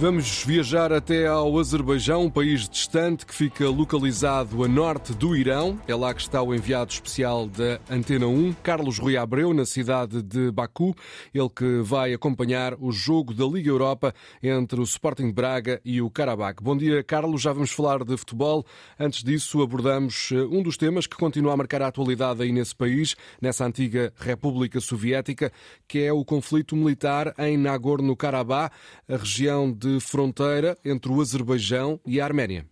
Vamos viajar até ao Azerbaijão, um país distante que fica localizado a norte do Irão. É lá que está o enviado especial da Antena 1, Carlos Rui Abreu, na cidade de Baku. Ele que vai acompanhar o jogo da Liga Europa entre o Sporting Braga e o Karabakh. Bom dia, Carlos. Já vamos falar de futebol. Antes disso, abordamos eh, um dos temas que continua a marcar a atualidade aí nesse país, nessa antiga República Soviética, que é o conflito militar em Nagorno-Karabakh, a região de fronteira entre o Azerbaijão e a Arménia.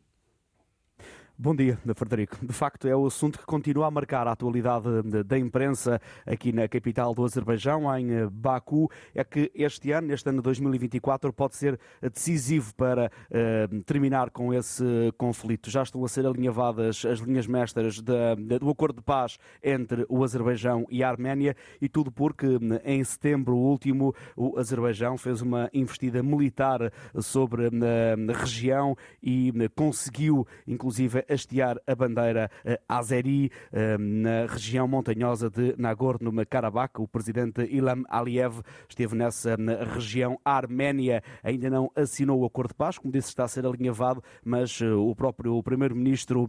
Bom dia, Frederico. De facto, é o assunto que continua a marcar a atualidade da imprensa aqui na capital do Azerbaijão, em eh, Baku. É que este ano, este ano de 2024, pode ser decisivo para uh, terminar com esse conflito. Já estão a ser alinhavadas as linhas mestras do acordo de paz entre o Azerbaijão e a Arménia, e tudo porque em setembro último o Azerbaijão fez uma investida militar sobre a região e conseguiu, inclusive, hastear a bandeira eh, azeri eh, na região montanhosa de Nagorno-Karabakh. O presidente Ilham Aliyev esteve nessa região. A Arménia ainda não assinou o acordo de paz, como disse, está a ser alinhavado, mas eh, o próprio primeiro-ministro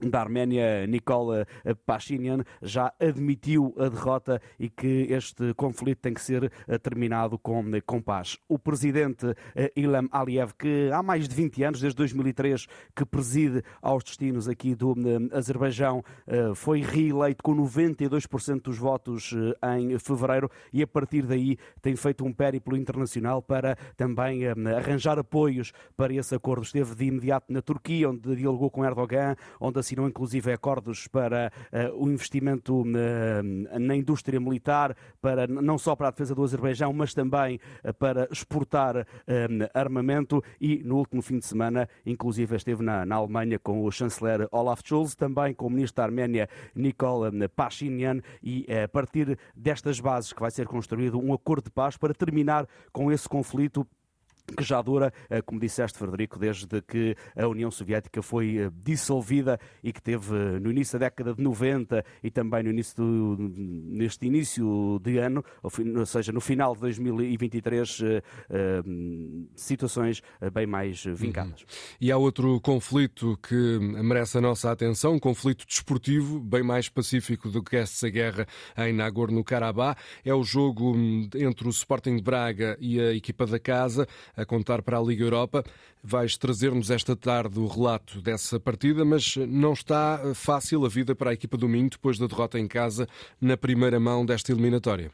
da Arménia, Nikol Pashinyan, já admitiu a derrota e que este conflito tem que ser eh, terminado com, com paz. O presidente eh, Ilham Aliyev, que há mais de 20 anos, desde 2003, que preside aos destinos aqui do eh, Azerbaijão, foi reeleito com 92% dos votos em fevereiro e a partir daí tem feito um périplo internacional para também arranjar apoios para esse acordo. Esteve de imediato na Turquia, onde dialogou com Erdogan, onde assinou inclusive acordos para uh, o investimento uh, na indústria militar, para, não só para a defesa do Azerbaijão, mas também uh, para exportar armamento. E no último fim de semana, inclusive esteve na, na, Alemanha com o chanceler Olaf Scholz, também com o ministro da Arménia Nikol Pashinyan. E a partir destas bases que vai ser construído um acordo de paz para terminar com esse conflito que já dura, eh, como disseste, Frederico, desde que a União Soviética foi eh, dissolvida e que teve eh, no início da década de 90 e também no início do, neste início de ano, ou seja, no final de 2023, situações bem mais vincadas. Uhum. E há outro conflito que merece a nossa atenção, um conflito desportivo, bem mais pacífico do que essa guerra em Nagorno-Karabakh. É o jogo hum, entre o Sporting de Braga e a equipa da casa a contar para a Liga Europa. Vais trazer-nos esta tarde o relato dessa partida, mas não está fácil a vida para a equipa do Minho depois da derrota em casa na primeira mão desta eliminatória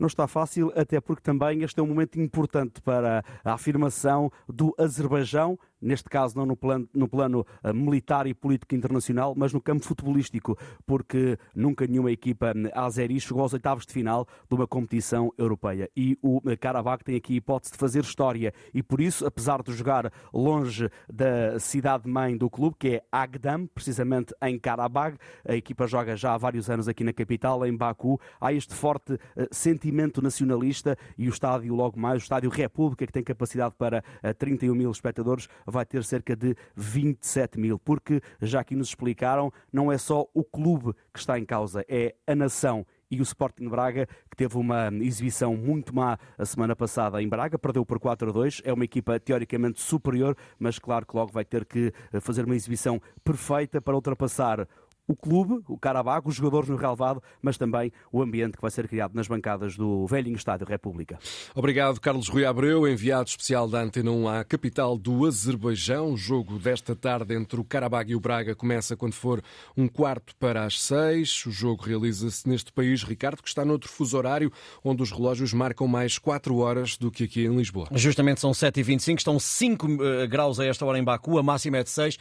não está fácil, até porque também este é um momento importante para a afirmação do Azerbaijão neste caso não no plano, no plano uh, militar e político internacional, mas no campo futebolístico, porque nunca nenhuma equipa uh, azeri chegou aos oitavos de final de uma competição europeia. E o uh, Karabakh tem aqui a hipótese de fazer história e por isso, apesar de jogar longe da cidade-mãe do clube, que é Agdam, precisamente em Karabakh, a equipa joga já há vários anos aqui na capital, em Baku, há este forte sentimento nacionalista e o estádio logo mais, o estádio República, que tem capacidade para 31 mil espectadores, vai ter cerca de 27 mil, porque já aqui nos explicaram, não é só o clube que está em causa, é a nação e o Sporting Braga, que teve uma exibição muito má a semana passada em Braga, perdeu por 4 a 2. É uma equipa teoricamente superior, mas claro que logo vai ter que fazer uma exibição perfeita para ultrapassar o clube, o Carabag, os jogadores no relevado, mas também o ambiente que vai ser criado nas bancadas do velhinho Estádio República. Obrigado, Carlos Rui Abreu, enviado especial da Antena 1 à capital do Azerbaijão. O jogo desta tarde entre o Carabag e o Braga começa quando for um quarto para as seis. O jogo realiza-se neste país, Ricardo, que está noutro fuso horário, onde os relógios marcam mais quatro horas do que aqui em Lisboa. Justamente são 7h25, estão 5 eh, graus a esta hora em Baku, a máxima é de 6.